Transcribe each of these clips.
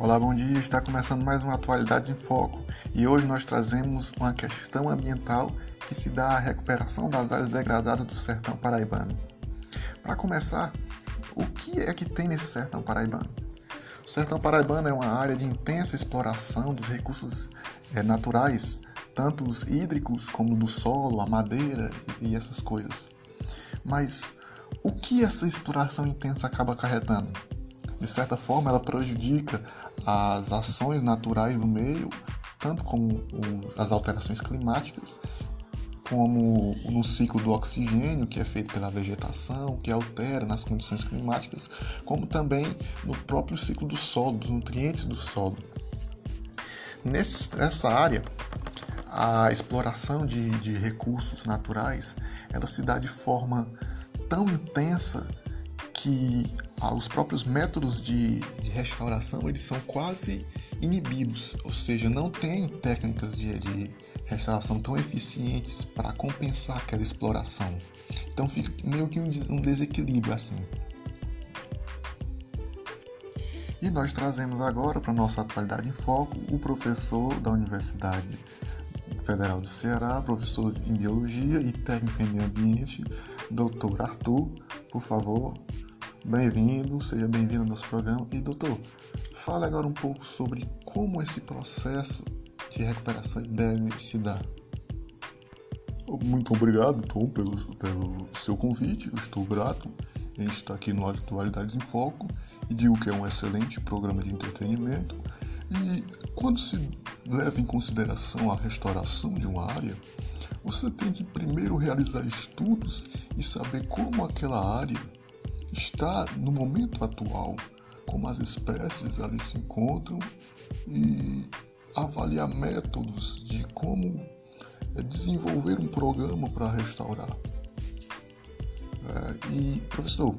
Olá, bom dia. Está começando mais uma Atualidade em Foco e hoje nós trazemos uma questão ambiental que se dá à recuperação das áreas degradadas do sertão paraibano. Para começar, o que é que tem nesse sertão paraibano? O sertão paraibano é uma área de intensa exploração dos recursos é, naturais, tanto os hídricos como do solo, a madeira e, e essas coisas. Mas o que essa exploração intensa acaba acarretando? De certa forma, ela prejudica as ações naturais do meio, tanto como as alterações climáticas, como no ciclo do oxigênio, que é feito pela vegetação, que altera nas condições climáticas, como também no próprio ciclo do solo, dos nutrientes do solo. Nessa área, a exploração de, de recursos naturais ela se dá de forma tão intensa que ah, os próprios métodos de, de, restauração eles são quase inibidos, ou seja, não tem técnicas de, de restauração tão eficientes para compensar aquela exploração. Então fica meio que um, um desequilíbrio assim. E nós trazemos agora para nossa atualidade em foco o professor da Universidade Federal do Ceará, professor em Biologia e técnico em Meio Ambiente, Dr. Arthur. Por favor, bem-vindo, seja bem-vindo ao nosso programa. E, doutor, fale agora um pouco sobre como esse processo de recuperação deve se dar. Muito obrigado, Tom, pelo, pelo seu convite. Eu estou grato em estar aqui no Atualidades em Foco e digo que é um excelente programa de entretenimento. E quando se leva em consideração a restauração de uma área, você tem que primeiro realizar estudos e saber como aquela área está no momento atual, como as espécies ali se encontram e avaliar métodos de como é, desenvolver um programa para restaurar. É, e professor,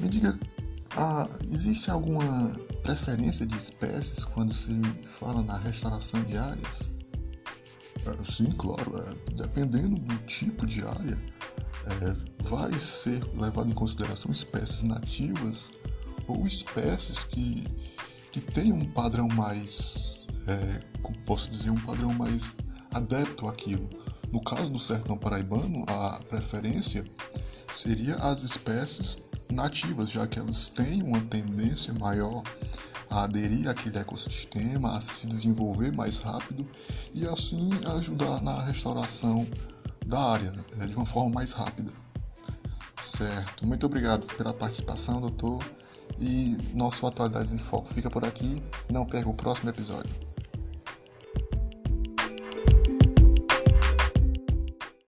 me diga, ah, existe alguma preferência de espécies quando se fala na restauração de áreas? É, sim, claro. É, dependendo do tipo de área, é, vai ser levado em consideração espécies nativas ou espécies que, que tenham um padrão mais, é, posso dizer, um padrão mais adepto àquilo. No caso do sertão paraibano, a preferência seria as espécies nativas, já que elas têm uma tendência maior a aderir àquele ecossistema, a se desenvolver mais rápido e assim ajudar na restauração da área né, de uma forma mais rápida. Certo, muito obrigado pela participação, doutor. E nosso Atualidades em Foco fica por aqui. Não perca o próximo episódio.